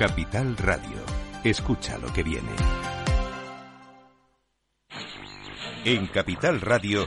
Capital Radio. Escucha lo que viene. En Capital Radio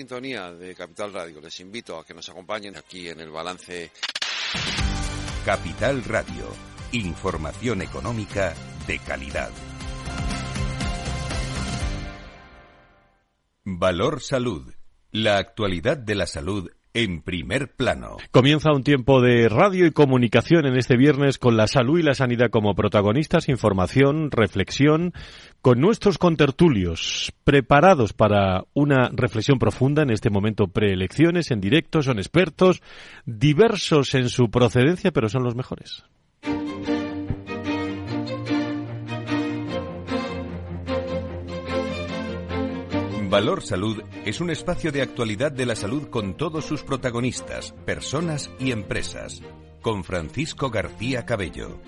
sintonía de Capital Radio. Les invito a que nos acompañen aquí en el balance. Capital Radio. Información económica de calidad. Valor Salud. La actualidad de la salud en primer plano. Comienza un tiempo de radio y comunicación en este viernes con la salud y la sanidad como protagonistas, información, reflexión, con nuestros contertulios preparados para una reflexión profunda en este momento preelecciones, en directo, son expertos, diversos en su procedencia, pero son los mejores. Valor Salud es un espacio de actualidad de la salud con todos sus protagonistas, personas y empresas. Con Francisco García Cabello.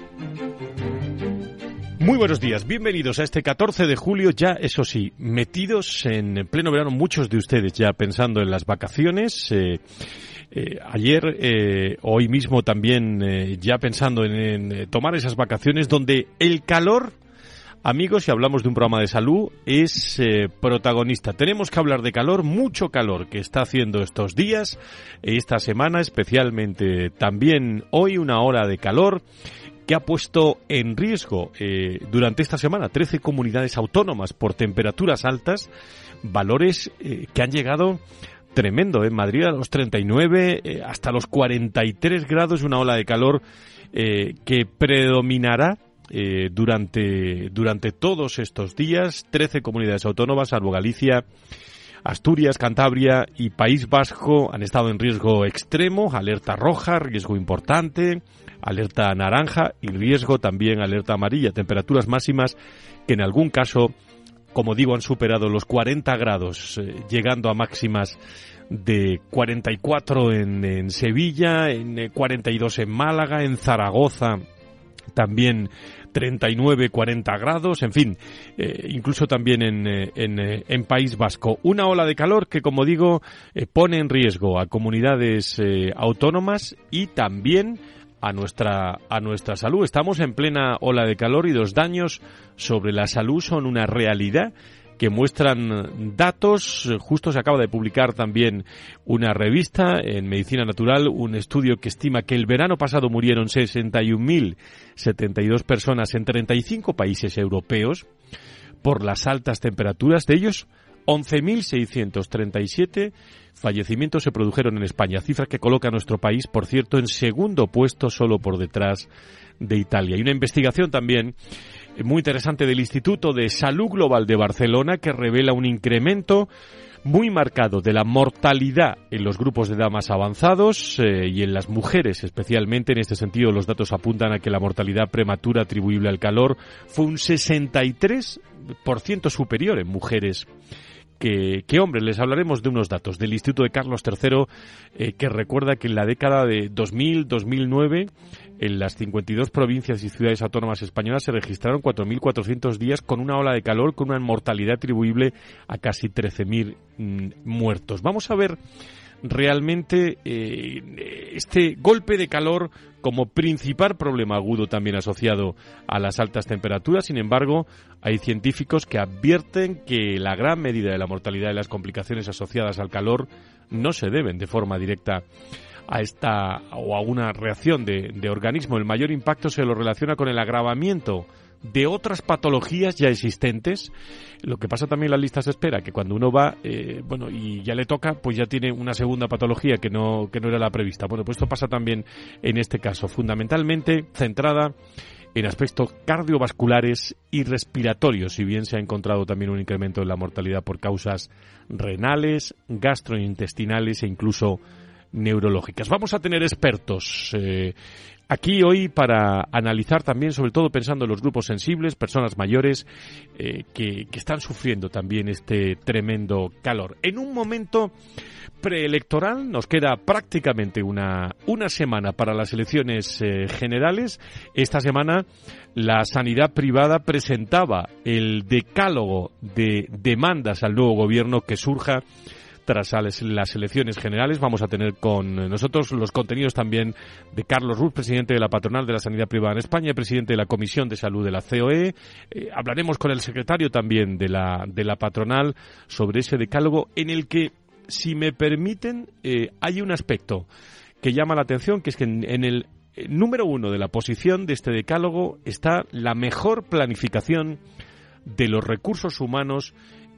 Muy buenos días, bienvenidos a este 14 de julio, ya eso sí, metidos en pleno verano, muchos de ustedes ya pensando en las vacaciones. Eh, eh, ayer, eh, hoy mismo también ya pensando en tomar esas vacaciones donde el calor Amigos, si hablamos de un programa de salud, es protagonista. Tenemos que hablar de calor, mucho calor que está haciendo estos días, esta semana, especialmente también hoy una hora de calor que ha puesto en riesgo eh, durante esta semana 13 comunidades autónomas por temperaturas altas, valores eh, que han llegado tremendo. En Madrid a los 39 hasta los 43 grados, una ola de calor que predominará eh, durante, durante todos estos días. 13 comunidades autónomas, salvo Galicia, Asturias, Cantabria y País Vasco han estado en riesgo extremo, alerta roja, riesgo importante, alerta naranja y riesgo también alerta amarilla. Temperaturas máximas que en algún caso, como digo, han superado los 40 grados, eh, llegando a máximas de 44 en, en Sevilla, en 42 eh, en Málaga, en Zaragoza también 39, 40 grados, en fin, eh, incluso también en, eh, eh, en, País Vasco. Una ola de calor que, como digo, pone en riesgo a comunidades autónomas y también a nuestra, a nuestra salud. Estamos en plena ola de calor y los daños sobre la salud son una realidad que muestran datos. Justo se acaba de publicar también una revista en Medicina Natural, un estudio que estima que el verano pasado murieron 61.072 personas en 35 países europeos por las altas temperaturas. De ellos, 11.637 fallecimientos se produjeron en España, cifra que coloca a nuestro país, por cierto, en segundo puesto solo por detrás de Italia. Y una investigación también muy interesante del Instituto de Salud Global de Barcelona que revela un incremento muy marcado de la mortalidad en los grupos de edad más avanzados eh, y en las mujeres especialmente. En este sentido, los datos apuntan a que la mortalidad prematura atribuible al calor fue un 63% superior en mujeres que, hombres. Les hablaremos de unos datos del Instituto de Carlos III eh, que recuerda que en la década de 2000-2009 en las 52 provincias y ciudades autónomas españolas se registraron 4.400 días con una ola de calor con una mortalidad atribuible a casi 13.000 mm, muertos. Vamos a ver realmente eh, este golpe de calor como principal problema agudo también asociado a las altas temperaturas. Sin embargo, hay científicos que advierten que la gran medida de la mortalidad y las complicaciones asociadas al calor no se deben de forma directa a esta o a una reacción de, organismo. El mayor impacto se lo relaciona con el agravamiento de otras patologías ya existentes. Lo que pasa también en las listas espera, que cuando uno va, eh, bueno, y ya le toca, pues ya tiene una segunda patología que no, que no era la prevista. Bueno, pues esto pasa también en este caso, fundamentalmente centrada en aspectos cardiovasculares y respiratorios, si bien se ha encontrado también un incremento en la mortalidad por causas renales, gastrointestinales e incluso neurológicas. Vamos a tener expertos. Eh, aquí hoy para analizar también, sobre todo pensando en los grupos sensibles, personas mayores eh, que, están sufriendo también este tremendo calor. En un momento preelectoral, nos queda prácticamente una, una semana para las elecciones eh, generales. Esta semana la sanidad privada presentaba el decálogo de demandas al nuevo gobierno que surja tras las elecciones generales. Vamos a tener con nosotros los contenidos también de Carlos Ruz, presidente de la Patronal de la Sanidad Privada en España presidente de la Comisión de Salud de la COE. Eh, hablaremos con el secretario también de la, de la patronal sobre ese decálogo en el que, si me permiten, eh, hay un aspecto que llama la atención, que es que en el número uno de la posición de este decálogo está la mejor planificación de los recursos humanos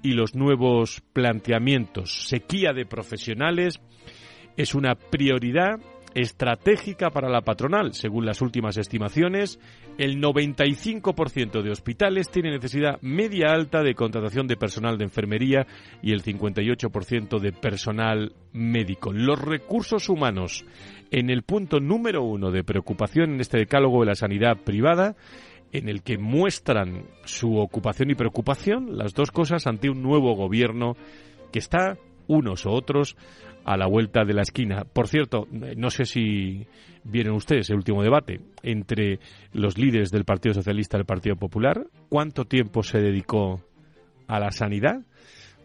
y los nuevos planteamientos. Sequía de profesionales es una prioridad estratégica para la patronal. Según las últimas estimaciones, el 95% de hospitales tiene necesidad media alta de contratación de personal de enfermería y el 58% de personal médico. Los recursos humanos en el punto número uno de preocupación en este decálogo de la sanidad privada en el que muestran su ocupación y preocupación, las dos cosas, ante un nuevo gobierno que está, unos o otros, a la vuelta de la esquina. Por cierto, no sé si vieron ustedes el último debate entre los líderes del Partido Socialista y del Partido Popular. ¿Cuánto tiempo se dedicó a la sanidad?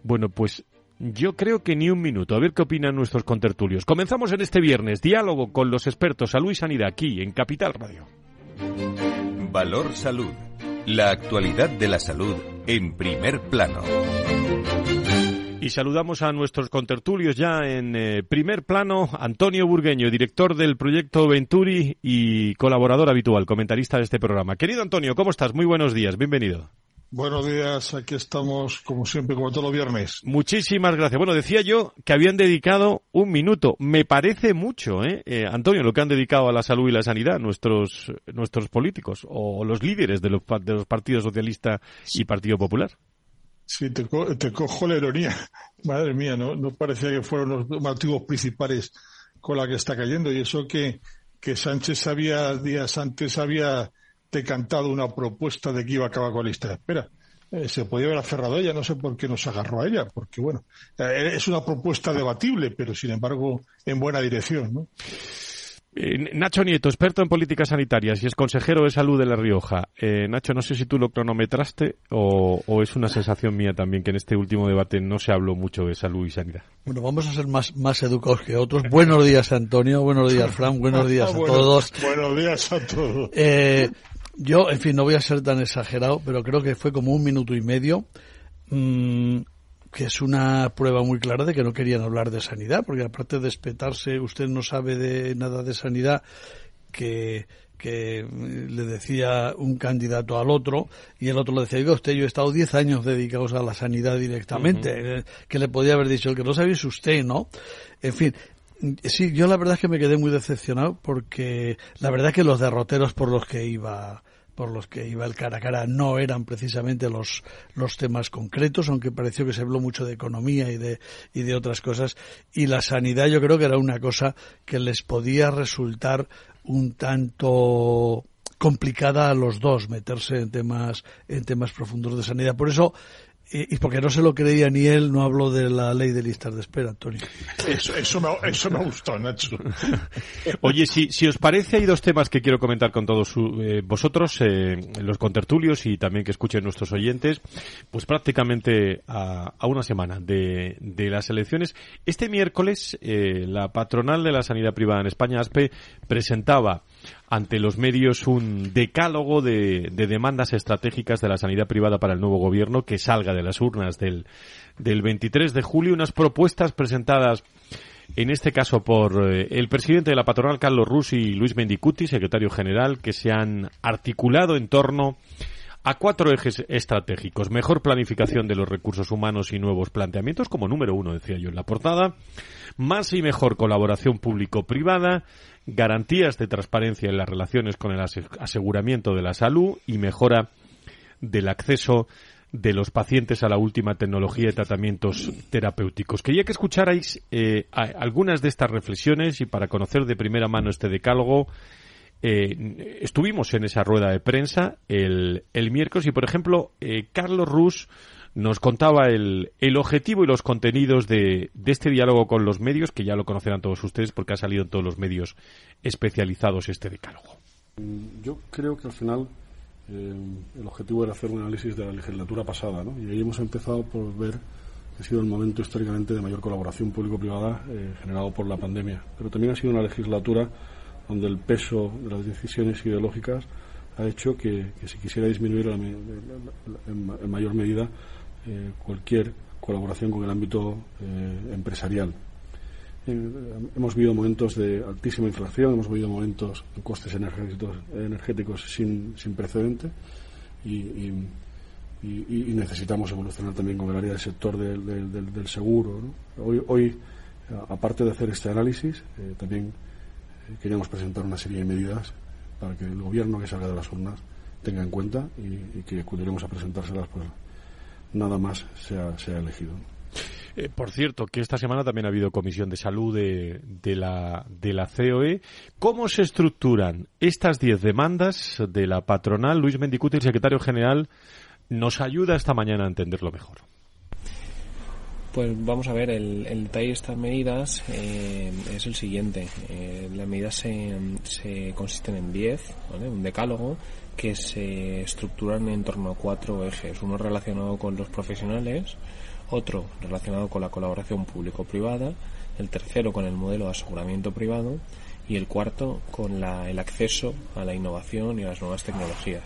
Bueno, pues yo creo que ni un minuto. A ver qué opinan nuestros contertulios. Comenzamos en este viernes. Diálogo con los expertos Salud y Sanidad aquí en Capital Radio. Valor Salud. La actualidad de la salud en primer plano. Y saludamos a nuestros contertulios ya en eh, primer plano. Antonio Burgueño, director del proyecto Venturi y colaborador habitual, comentarista de este programa. Querido Antonio, ¿cómo estás? Muy buenos días, bienvenido. Buenos días, aquí estamos como siempre, como todos los viernes. Muchísimas gracias. Bueno, decía yo que habían dedicado un minuto. Me parece mucho, ¿eh? eh Antonio, lo que han dedicado a la salud y la sanidad nuestros, nuestros políticos o los líderes de los, de los partidos socialista y Partido Popular. Sí, te, te cojo la ironía. Madre mía, no, no parecía que fueron los motivos principales con la que está cayendo. Y eso que, que Sánchez había, días antes había decantado una propuesta de que iba a acabar con la lista de espera. Eh, se podía haber aferrado a ella, no sé por qué nos agarró a ella, porque bueno, eh, es una propuesta debatible, pero sin embargo en buena dirección, ¿no? Eh, Nacho Nieto, experto en políticas sanitarias y es consejero de salud de La Rioja. Nacho, no sé si tú lo cronometraste o, es una sensación mía también que en este último debate no se habló mucho de salud y sanidad. Bueno, vamos a ser más, más educados que otros. Buenos días, Antonio. Buenos días, Fran. Buenos días a todos. Buenos días a todos. Yo, en fin, no voy a ser tan exagerado, pero creo que fue como un minuto y medio, mmm, que es una prueba muy clara de que no querían hablar de sanidad, porque aparte de espetarse, usted no sabe de nada de sanidad, que, que le decía un candidato al otro y el otro le decía, oiga usted, yo he estado 10 años dedicados a la sanidad directamente, eh, que le podía haber dicho, el que no sabéis usted, ¿no? En fin, sí, yo la verdad es que me quedé muy decepcionado porque la verdad es que los derroteros por los que iba por los que iba el cara a cara no eran precisamente los, los temas concretos, aunque pareció que se habló mucho de economía y de, y de otras cosas. Y la sanidad yo creo que era una cosa que les podía resultar un tanto complicada a los dos meterse en temas en temas profundos de sanidad. Por eso y, porque no se lo creía ni él, no habló de la ley de listas de espera, Antonio. Eso, eso, me, eso me gustó, Nacho. Oye, si, si os parece, hay dos temas que quiero comentar con todos eh, vosotros, eh, los contertulios y también que escuchen nuestros oyentes, pues prácticamente a, a una semana de, de, las elecciones. Este miércoles, eh, la patronal de la sanidad privada en España, ASPE, presentaba ante los medios un decálogo de, demandas estratégicas de la sanidad privada para el nuevo gobierno que salga de las urnas del, del 23 de julio, unas propuestas presentadas en este caso por eh, el presidente de la patronal Carlos Rus y Luis Mendicuti, secretario general, que se han articulado en torno a cuatro ejes estratégicos. Mejor planificación de los recursos humanos y nuevos planteamientos, como número uno, decía yo en la portada. Más y mejor colaboración público-privada garantías de transparencia en las relaciones con el aseguramiento de la salud y mejora del acceso de los pacientes a la última tecnología de tratamientos terapéuticos. Quería que escucharais eh, algunas de estas reflexiones y para conocer de primera mano este decálogo, eh, estuvimos en esa rueda de prensa el, el miércoles y, por ejemplo, eh, Carlos Rus nos contaba el, el, objetivo y los contenidos de, de, este diálogo con los medios, que ya lo conocerán todos ustedes porque ha salido en todos los medios especializados este decálogo. Yo creo que al final eh, el objetivo era hacer un análisis de la legislatura pasada, ¿no? Y ahí hemos empezado por ver que ha sido el momento históricamente de mayor colaboración público-privada generado por la pandemia. Pero también ha sido una legislatura donde el peso de las decisiones ideológicas ha hecho que, que si quisiera disminuir en, mayor medida eh, cualquier colaboración con el ámbito eh, empresarial. Eh, hemos vivido momentos de altísima inflación, hemos vivido momentos de costes energéticos, sin, sin precedente y, necesitamos evolucionar también con el área del sector del, seguro. Hoy, aparte de hacer este análisis, también queríamos presentar una serie de medidas para que el gobierno que salga de las urnas tenga en cuenta y, que acudiremos a presentárselas pues nada más sea, sea elegido. Eh, por cierto, que esta semana también ha habido comisión de salud de, de, la, de la COE. ¿Cómo se estructuran estas diez demandas de la patronal? Luis Mendicuti, el secretario general, nos ayuda esta mañana a entenderlo mejor. Pues vamos a ver, el, el detalle de estas medidas eh, es el siguiente. Eh, las medidas se, se consisten en 10, ¿vale? un decálogo, que se estructuran en torno a cuatro ejes. Uno relacionado con los profesionales, otro relacionado con la colaboración público-privada, el tercero con el modelo de aseguramiento privado y el cuarto con la, el acceso a la innovación y a las nuevas tecnologías.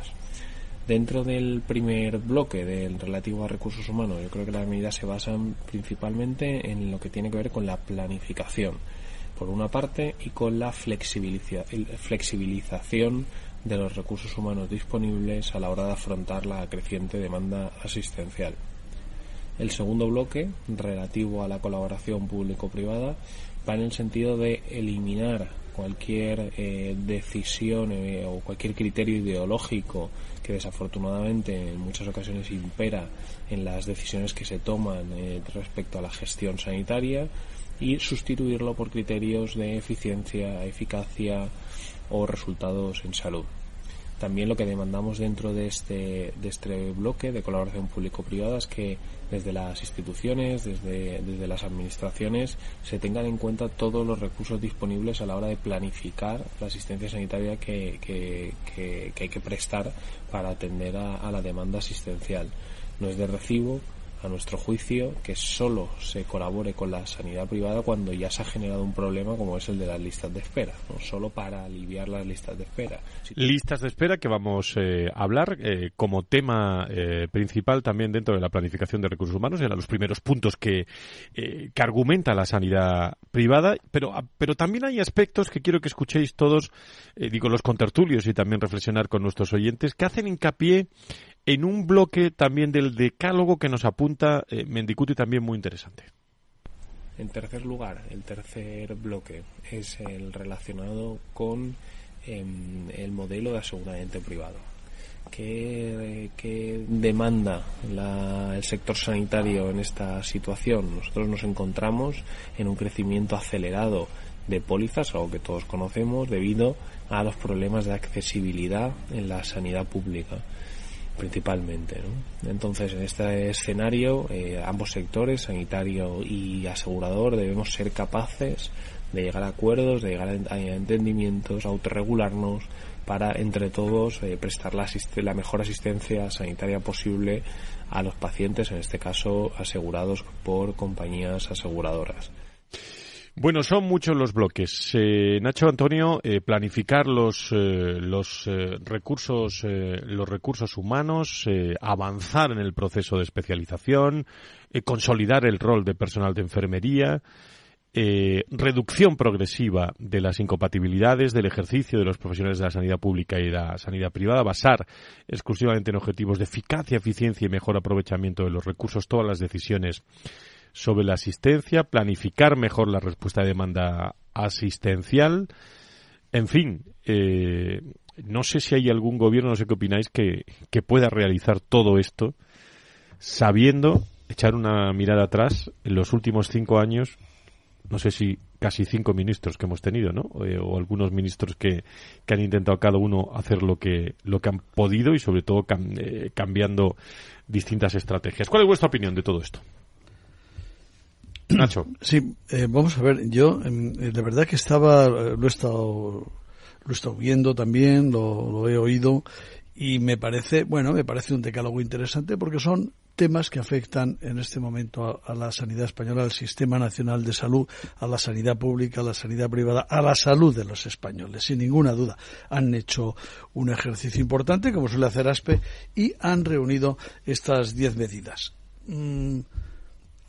Dentro del primer bloque del relativo a recursos humanos, yo creo que las medidas se basan principalmente en lo que tiene que ver con la planificación, por una parte, y con la flexibilización de los recursos humanos disponibles a la hora de afrontar la creciente demanda asistencial. El segundo bloque, relativo a la colaboración público-privada, va en el sentido de eliminar cualquier eh, decisión eh, o cualquier criterio ideológico que desafortunadamente en muchas ocasiones impera en las decisiones que se toman eh, respecto a la gestión sanitaria y sustituirlo por criterios de eficiencia, eficacia o resultados en salud. También lo que demandamos dentro de este, de este bloque de colaboración público-privada es que desde las instituciones, desde, desde las administraciones, se tengan en cuenta todos los recursos disponibles a la hora de planificar la asistencia sanitaria que, que, que, hay que prestar para atender a, a la demanda asistencial. No es de recibo a nuestro juicio, que solo se colabore con la sanidad privada cuando ya se ha generado un problema como es el de las listas de espera, no solo para aliviar las listas de espera. Listas de espera que vamos eh, a hablar eh, como tema eh, principal también dentro de la planificación de recursos humanos, eran los primeros puntos que, que argumenta la sanidad privada, pero, ah, pero también hay aspectos que quiero que escuchéis todos, digo los contertulios y también reflexionar con nuestros oyentes, que hacen hincapié en un bloque también del decálogo que nos apunta eh, Mendicuti también muy interesante. En tercer lugar, el tercer bloque es el relacionado con em, el modelo de aseguramiento privado. ¿Qué, demanda el sector sanitario en esta situación? Nosotros nos encontramos en un crecimiento acelerado de pólizas, algo que todos conocemos, debido a los problemas de accesibilidad en la sanidad pública principalmente. Entonces, en este escenario, eh, ambos sectores, sanitario y asegurador, debemos ser capaces de llegar a acuerdos, de llegar a entendimientos, autorregularnos para, entre todos, eh, prestar la, la mejor asistencia sanitaria posible a los pacientes, en este caso asegurados por compañías aseguradoras. Bueno, son muchos los bloques. Eh, Nacho Antonio, eh, planificar los, eh, los recursos, los recursos humanos, avanzar en el proceso de especialización, consolidar el rol de personal de enfermería, reducción progresiva de las incompatibilidades del ejercicio de los profesionales de la sanidad pública y la sanidad privada, basar exclusivamente en objetivos de eficacia, eficiencia y mejor aprovechamiento de los recursos, todas las decisiones sobre la asistencia, planificar mejor la respuesta de demanda asistencial. En fin, eh, no sé si hay algún gobierno, no sé qué opináis, que, que pueda realizar todo esto sabiendo echar una mirada atrás en los últimos cinco años, no sé si casi cinco ministros que hemos tenido, ¿no? Eh, o, algunos ministros que, que, han intentado cada uno hacer lo que, lo que han podido y sobre todo eh, cambiando distintas estrategias. ¿Cuál es vuestra opinión de todo esto? Nacho. Sí, eh, vamos a ver, yo em, de verdad que estaba, lo he estado, lo he estado viendo también, lo, he oído y me parece, bueno, me parece un decálogo interesante porque son temas que afectan en este momento a, la sanidad española, al sistema nacional de salud, a la sanidad pública, a la sanidad privada, a la salud de los españoles, sin ninguna duda. Han hecho un ejercicio importante, como suele hacer ASPE, y han reunido estas diez medidas. Mm,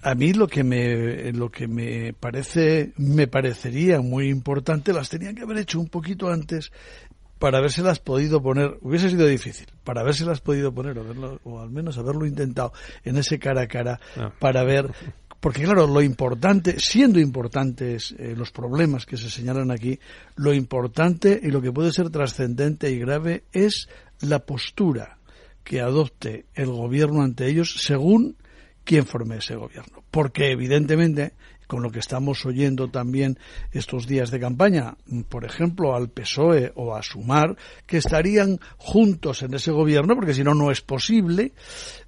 a mí lo que me lo que me parece me parecería muy importante las tenían que haber hecho un poquito antes para habérselas podido poner, hubiese sido difícil, para habérselas podido poner, o, o al menos haberlo intentado en ese cara a cara, ah. para ver, porque claro, lo importante, siendo importantes eh, los problemas que se señalan aquí, lo importante y lo que puede ser trascendente y grave es la postura que adopte el gobierno ante ellos según quien forme ese gobierno. Porque evidentemente con lo que estamos oyendo también estos días de campaña, por ejemplo, al PSOE o a Sumar, que estarían juntos en ese gobierno, porque si no, no es posible.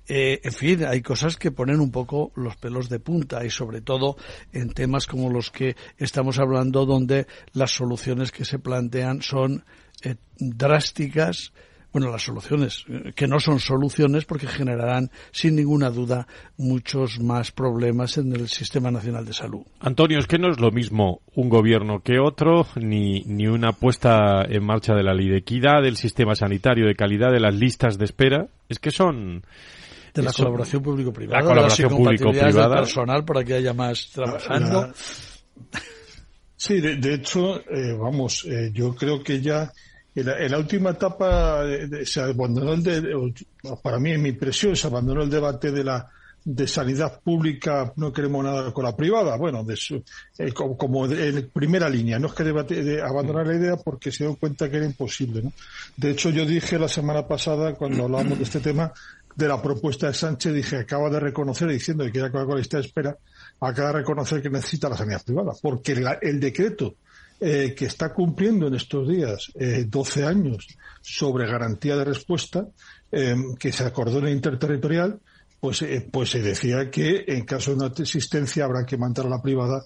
Eh, en fin, hay cosas que ponen un poco los pelos de punta y sobre todo en temas como los que estamos hablando, donde las soluciones que se plantean son eh, drásticas, bueno, las soluciones, eh, que no son soluciones porque generarán sin ninguna duda muchos más problemas en el Sistema Nacional de Salud. Antonio, es que no es lo mismo un gobierno que otro, ni, ni una puesta en marcha de la ley de equidad, del sistema sanitario, de calidad, de las listas de espera. Es que son de la colaboración público-privada, la colaboración público-privada, personal para que haya más trabajando. Sí, de, hecho, eh, vamos, eh, yo creo que ya en la, última etapa se abandonó el para mí en mi impresión se abandonó el debate de la de sanidad pública no queremos nada con la privada bueno de eh, como, en primera línea no es que debate, de abandonar la idea porque se dio cuenta que era imposible ¿no? de hecho yo dije la semana pasada cuando hablábamos de este tema de la propuesta de Sánchez dije acaba de reconocer diciendo que quiere con la lista de espera acaba de reconocer que necesita la sanidad privada porque el decreto eh, que está cumpliendo en estos días eh, 12 años sobre garantía de respuesta, eh, que se acordó en el interterritorial, pues, eh, pues se decía que en caso de una existencia habrá que mandar a la privada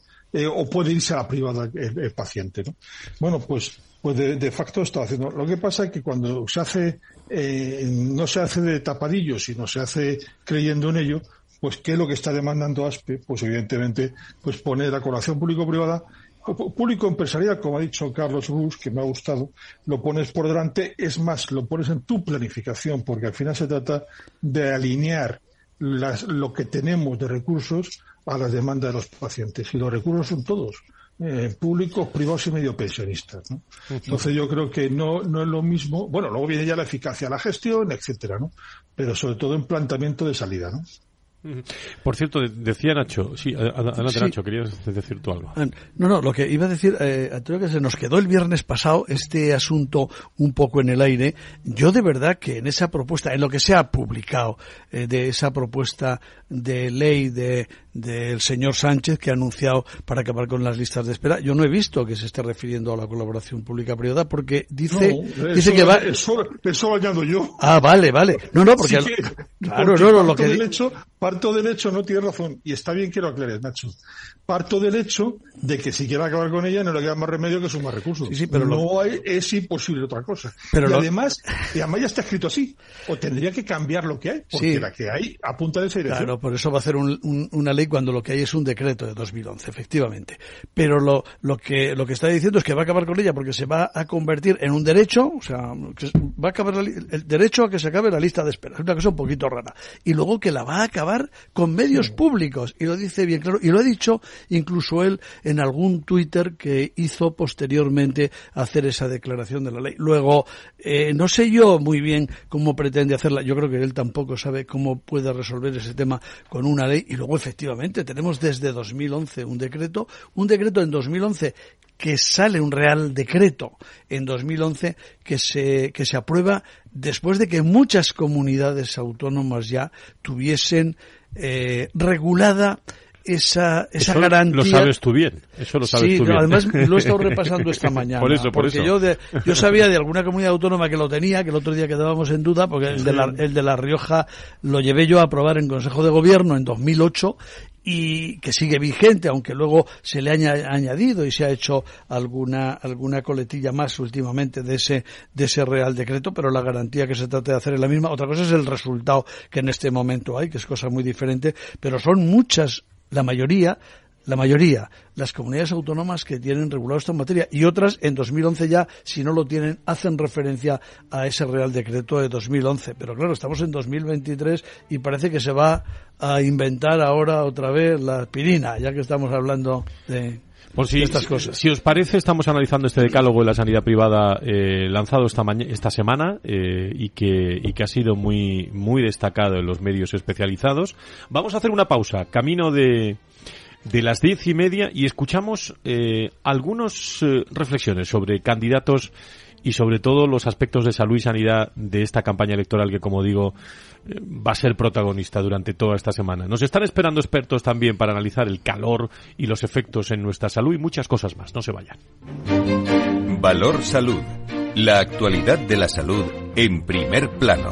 o puede irse a la privada el, paciente. ¿no? Bueno, pues, pues de, facto está haciendo. Lo que pasa es que cuando se hace, no se hace de tapadillo, sino se hace creyendo en ello, pues ¿qué es lo que está demandando ASPE? Pues evidentemente, pues poner la colación público-privada público empresarial, como ha dicho Carlos Rus, que me ha gustado, lo pones por delante, es más, lo pones en tu planificación, porque al final se trata de alinear lo que tenemos de recursos a las demandas de los pacientes. Y los recursos son todos, eh, públicos, privados y medio pensionistas. Entonces yo creo que no, no es lo mismo, bueno, luego viene ya la eficacia, la gestión, etcétera, ¿no? Pero sobre todo en planteamiento de salida, ¿no? Por cierto, decía Nacho, sí, adelante Nacho, querías decir tú algo. Ah, no, no, lo que iba a decir, eh, Antonio, que se nos quedó el viernes pasado este asunto un poco en el aire. Yo de verdad que en esa propuesta, en lo que se ha publicado eh, de esa propuesta de ley de del señor Sánchez que ha anunciado para acabar con las listas de espera. Yo no he visto que se esté refiriendo a la colaboración pública-privada porque dice, dice que va. Eso, eso añado yo. Ah, vale, vale. No, no, porque. claro, no, no, lo que. Del hecho, parto del hecho, no tiene razón, y está bien que lo aclares, Nacho. Parto del hecho de que si quiere acabar con ella no le queda más remedio que sumar recursos. Sí, sí, pero no hay, es imposible otra cosa. Pero y además, y además ya está escrito así. O tendría que cambiar lo que hay, porque la que hay apunta de esa dirección. Claro, por eso va a hacer una ley cuando lo que hay es un decreto de 2011, efectivamente. Pero lo, lo, que, lo que está diciendo es que va a acabar con ella porque se va a convertir en un derecho, o sea, que va a acabar el derecho a que se acabe la lista de espera. Es una cosa un poquito rara. Y luego que la va a acabar con medios públicos. Y lo dice bien claro. Y lo ha dicho incluso él en algún Twitter que hizo posteriormente hacer esa declaración de la ley. Luego, eh, no sé yo muy bien cómo pretende hacerla. Yo creo que él tampoco sabe cómo puede resolver ese tema con una ley. Y luego, efectivamente, tenemos desde 2011 un decreto, un decreto en 2011 que sale un real decreto en 2011 que se, que se aprueba después de que muchas comunidades autónomas ya tuviesen eh, regulada esa, esa garantía. Lo sabes tú bien, eso lo sabes tú bien. además lo he estado repasando esta mañana. por eso, por porque Yo, yo sabía de alguna comunidad autónoma que lo tenía, que el otro día quedábamos en duda, porque el de, la, el de La Rioja lo llevé yo a aprobar en Consejo de Gobierno en 2008 y que sigue vigente, aunque luego se le ha añadido y se ha hecho alguna, alguna coletilla más últimamente de ese, de ese Real Decreto, pero la garantía que se trata de hacer es la misma. Otra cosa es el resultado que en este momento hay, que es cosa muy diferente, pero son muchas la mayoría, la mayoría, las comunidades autónomas que tienen regulado esta materia y otras en 2011 ya, si no lo tienen, hacen referencia a ese Real Decreto de 2011. Pero claro, estamos en 2023 y parece que se va a inventar ahora otra vez la aspirina, ya que estamos hablando de, pues si, estas cosas. Si, os parece, estamos analizando este decálogo de la sanidad privada eh, lanzado esta, esta semana eh, y, que, y que ha sido muy, muy destacado en los medios especializados. Vamos a hacer una pausa, camino de, de las diez y media y escuchamos eh, algunas eh, reflexiones sobre candidatos y sobre todo los aspectos de salud y sanidad de esta campaña electoral que, como digo, eh, va a ser protagonista durante toda esta semana. Nos están esperando expertos también para analizar el calor y los efectos en nuestra salud y muchas cosas más. No se vayan. Valor Salud. La actualidad de la salud en primer plano.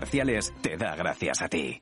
te da gracias a ti.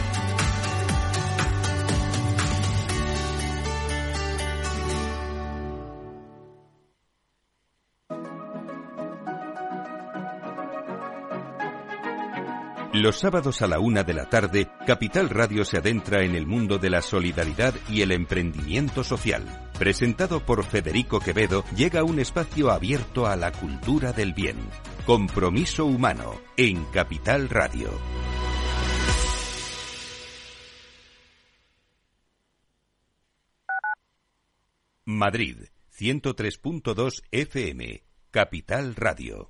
Los sábados a la una de la tarde, Capital Radio se adentra en el mundo de la solidaridad y el emprendimiento social. Presentado por Federico Quevedo, llega un espacio abierto a la cultura del bien. Compromiso humano en Capital Radio. Madrid, 103.2 FM, Capital Radio.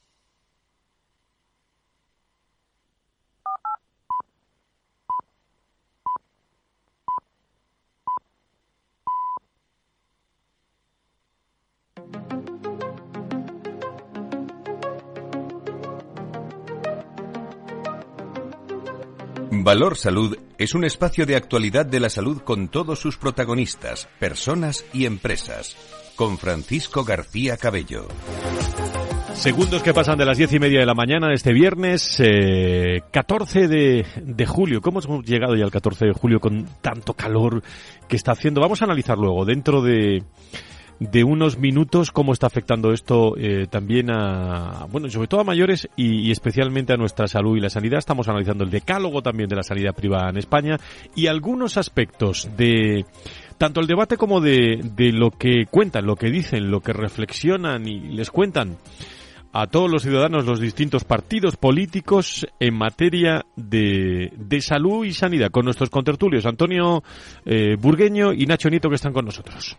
Valor Salud es un espacio de actualidad de la salud con todos sus protagonistas, personas y empresas. Con Francisco García Cabello. Segundos que pasan de las diez y media de la mañana de este viernes, eh, 14 de, de, julio. ¿Cómo hemos llegado ya al 14 de julio con tanto calor que está haciendo? Vamos a analizar luego dentro de, de unos minutos cómo está afectando esto eh, también a, bueno, sobre todo a mayores y, especialmente a nuestra salud y la sanidad. Estamos analizando el decálogo también de la sanidad privada en España y algunos aspectos de tanto el debate como de, de lo que cuentan, lo que dicen, lo que reflexionan y les cuentan a todos los ciudadanos los distintos partidos políticos en materia de, de salud y sanidad con nuestros contertulios Antonio eh, Burgueño y Nacho Nieto que están con nosotros.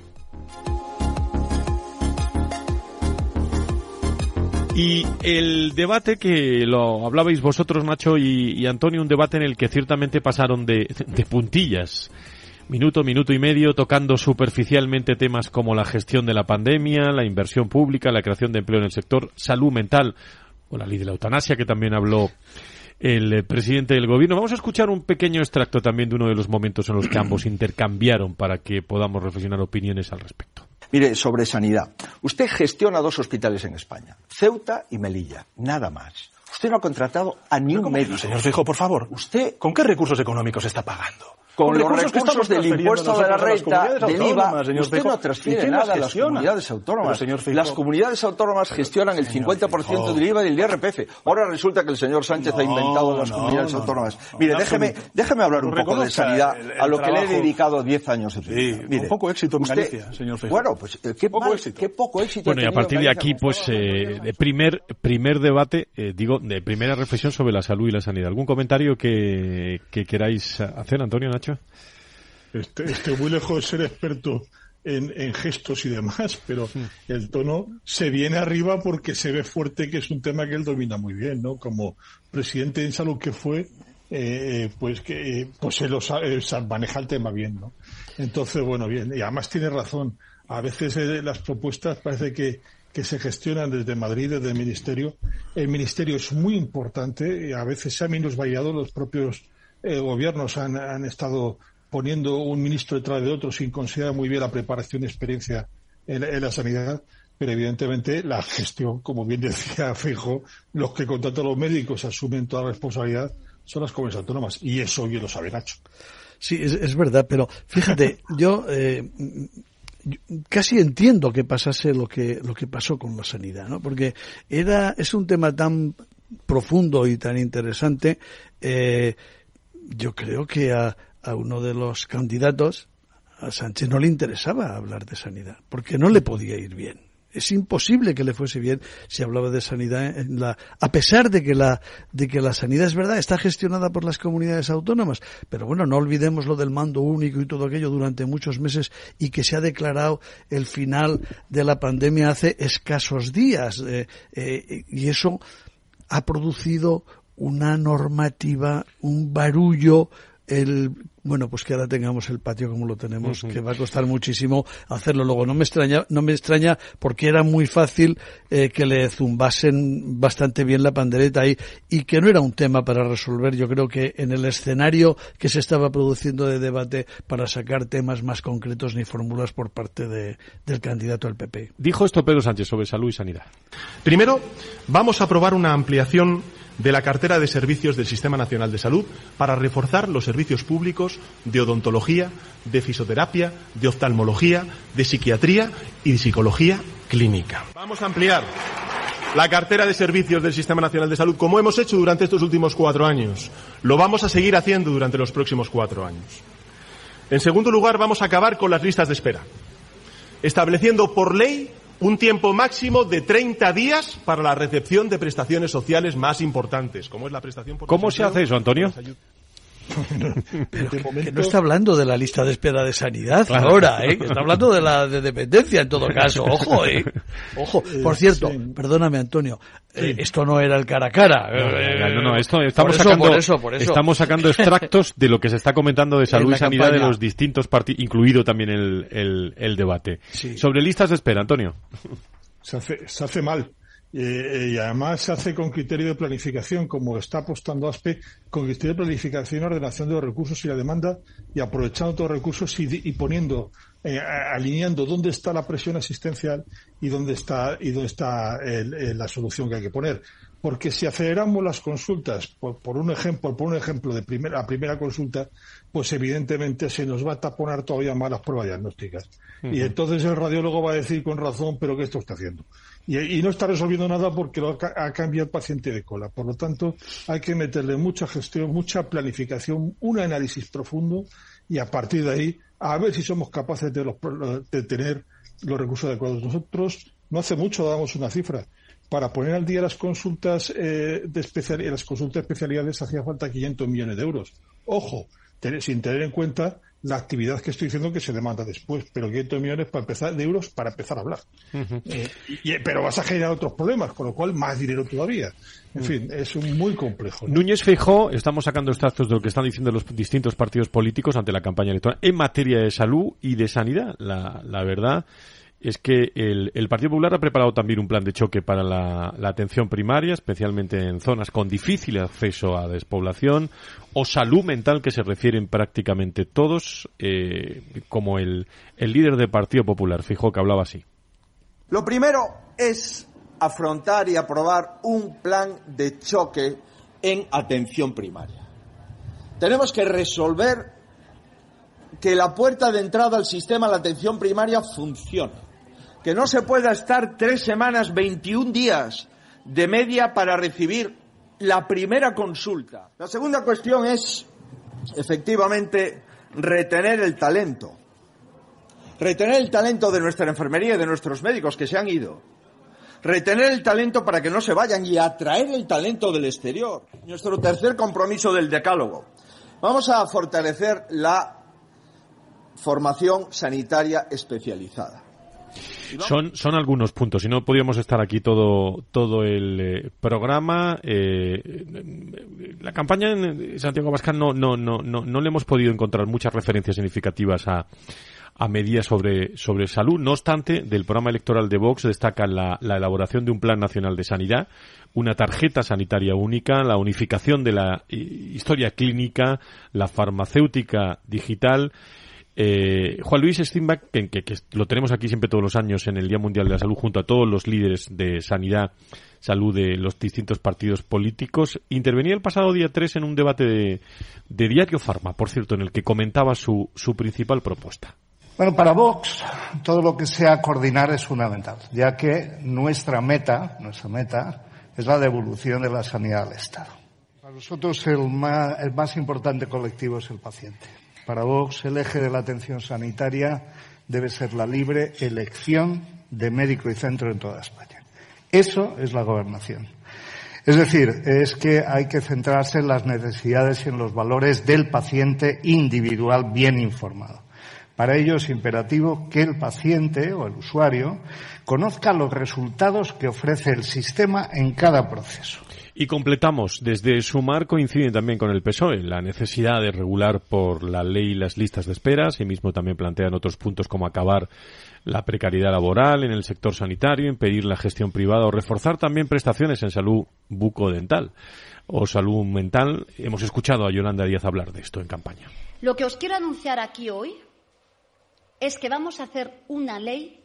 Y el debate que lo hablabais vosotros, Nacho y, Antonio, un debate en el que ciertamente pasaron de, de puntillas. Minuto, minuto y medio, tocando superficialmente temas como la gestión de la pandemia, la inversión pública, la creación de empleo en el sector, salud mental o la ley de la eutanasia, que también habló el presidente del gobierno. Vamos a escuchar un pequeño extracto también de uno de los momentos en los que ambos intercambiaron para que podamos reflexionar opiniones al respecto. Mire, sobre sanidad. Usted gestiona dos hospitales en España, Ceuta y Melilla, nada más. Usted no ha contratado a ni un médico. Señor Fijo, por favor. ¿Usted con qué recursos económicos está pagando? Con, los recursos, del impuesto de la renta, del IVA, usted no transfiere nada a las comunidades autónomas. las comunidades autónomas gestionan el 50% del IVA y del IRPF. Ahora resulta que el señor Sánchez ha inventado las comunidades autónomas. Mire, déjeme, déjeme hablar un poco de sanidad, a lo que le he dedicado 10 años de vida. Mire, poco éxito en Galicia, señor Feijóo. Bueno, pues eh, qué, poco mal, éxito. qué poco éxito. Bueno, y a partir de aquí, pues, eh, de primer, primer debate, eh, digo, de primera reflexión sobre la salud y la sanidad. ¿Algún comentario que, que queráis hacer, Antonio, Nacho? Este, estoy muy lejos de ser experto en, en, gestos y demás, pero el tono se viene arriba porque se ve fuerte que es un tema que él domina muy bien, ¿no? Como presidente en salud que fue, eh, pues que pues se lo sabe, maneja el tema bien, ¿no? Entonces, bueno, bien, y además tiene razón. A veces eh, las propuestas parece que, que se gestionan desde Madrid, desde el Ministerio. El Ministerio es muy importante y a veces se ha minusvallado los propios eh, gobiernos han, han estado poniendo un ministro detrás de otro sin considerar muy bien la preparación y experiencia en, en la sanidad, pero evidentemente la gestión, como bien decía Fijo, los que contratan a los médicos asumen toda la responsabilidad son las comunidades autónomas y eso bien lo sabe Nacho. Sí, es, es verdad, pero fíjate, yo eh, casi entiendo que pasase lo que lo que pasó con la sanidad, ¿no? Porque era es un tema tan profundo y tan interesante. Eh, yo creo que a, a uno de los candidatos, a Sánchez no le interesaba hablar de sanidad, porque no le podía ir bien. Es imposible que le fuese bien si hablaba de sanidad en la, a pesar de que la, de que la sanidad es verdad, está gestionada por las comunidades autónomas. Pero bueno, no olvidemos lo del mando único y todo aquello durante muchos meses y que se ha declarado el final de la pandemia hace escasos días. Eh, eh, y eso ha producido una normativa, un barullo, el bueno, pues que ahora tengamos el patio como lo tenemos, uh -huh. que va a costar muchísimo hacerlo luego. No me extraña, no me extraña porque era muy fácil eh, que le zumbasen bastante bien la pandereta ahí y que no era un tema para resolver. Yo creo que en el escenario que se estaba produciendo de debate para sacar temas más concretos ni fórmulas por parte de, del candidato al PP. Dijo esto Pedro Sánchez sobre salud y sanidad. Primero, vamos a aprobar una ampliación de la cartera de servicios del Sistema Nacional de Salud para reforzar los servicios públicos de odontología, de fisioterapia, de oftalmología, de psiquiatría y de psicología clínica. Vamos a ampliar la cartera de servicios del Sistema Nacional de Salud como hemos hecho durante estos últimos cuatro años. Lo vamos a seguir haciendo durante los próximos cuatro años. En segundo lugar, vamos a acabar con las listas de espera. estableciendo por ley un tiempo máximo de 30 días para la recepción de prestaciones sociales más importantes, como es la prestación por ¿Cómo se hace eso, Antonio? Pero que, no está hablando de la lista de espera de sanidad ahora, ¿eh? está hablando de la de dependencia en todo caso. Ojo, ¿eh? Ojo. Por cierto, perdóname, Antonio, eh, esto no era el cara a cara. No, no, esto estamos sacando, estamos sacando extractos de lo que se está comentando de salud y sanidad de los distintos partidos, incluido también el, el, debate. Sobre listas de espera, Antonio. Se hace, se hace mal. Eh, y además se hace con criterio de planificación, como está apostando ASPE, con criterio de planificación, ordenación de los recursos y la demanda, y aprovechando todos los recursos y, poniendo, eh, alineando dónde está la presión asistencial y dónde está, y dónde está la solución que hay que poner. Porque si aceleramos las consultas, por, un ejemplo, por un ejemplo de primera, primera consulta, pues evidentemente se nos va a taponar todavía más las pruebas diagnósticas. Y entonces el radiólogo va a decir con razón, pero ¿qué esto está haciendo? Y, no está resolviendo nada porque lo ha, cambiado el paciente de cola. Por lo tanto, hay que meterle mucha gestión, mucha planificación, un análisis profundo y a partir de ahí a ver si somos capaces de, de tener los recursos adecuados. Nosotros no hace mucho damos una cifra. Para poner al día las consultas eh, de especial, las consultas de especialidades hacía falta 500 millones de euros. Ojo, sin tener en cuenta la actividad que estoy diciendo que se demanda después, pero 500 millones para empezar, de euros para empezar a hablar. Eh, pero vas a generar otros problemas, con lo cual más dinero todavía. En fin, es muy complejo. Núñez Feijó, estamos sacando extractos de lo que están diciendo los distintos partidos políticos ante la campaña electoral en materia de salud y de sanidad. La, la verdad es que el, Partido Popular ha preparado también un plan de choque para la, atención primaria, especialmente en zonas con difícil acceso a despoblación o salud mental que se refieren prácticamente todos, eh, como el, el líder del Partido Popular, fijó que hablaba así. Lo primero es afrontar y aprobar un plan de choque en atención primaria. Tenemos que resolver que la puerta de entrada al sistema de la atención primaria funcione que no se pueda estar tres semanas, 21 días de media para recibir la primera consulta. La segunda cuestión es, efectivamente, retener el talento. Retener el talento de nuestra enfermería y de nuestros médicos que se han ido. Retener el talento para que no se vayan y atraer el talento del exterior. Nuestro tercer compromiso del decálogo. Vamos a fortalecer la formación sanitaria especializada. Son, son algunos puntos. Si no podíamos estar aquí todo, todo el eh, programa. Eh, la campaña en Santiago Abascal no, no, no, no, no le hemos podido encontrar muchas referencias significativas a, a medidas sobre, sobre salud. No obstante, del programa electoral de Vox destaca la, la, elaboración de un plan nacional de sanidad, una tarjeta sanitaria única, la unificación de la historia clínica, la farmacéutica digital eh, Juan Luis Stimbach, que, lo tenemos aquí siempre todos los años en el Día Mundial de la Salud, junto a todos los líderes de sanidad, salud de los distintos partidos políticos, intervenía el pasado día 3 en un debate de, Diario Farma, por cierto, en el que comentaba su, su principal propuesta. Bueno, para Vox todo lo que sea coordinar es fundamental, ya que nuestra meta, nuestra meta es la devolución de la sanidad al Estado. Para nosotros el más importante colectivo es el paciente para Vox, el eje de la atención sanitaria debe ser la libre elección de médico y centro en toda España. Eso es la gobernación. Es decir, es que hay que centrarse en las necesidades y en los valores del paciente individual bien informado. Para ello es imperativo que el paciente o el usuario conozca los resultados que ofrece el sistema en cada proceso. Y completamos, desde Sumar coincide también con el PSOE, la necesidad de regular por la ley las listas de espera, mismo también plantean otros puntos como acabar la precariedad laboral en el sector sanitario, impedir la gestión privada o reforzar también prestaciones en salud bucodental o salud mental. Hemos escuchado a Yolanda Díaz hablar de esto en campaña. Lo que os quiero anunciar aquí hoy es que vamos a hacer una ley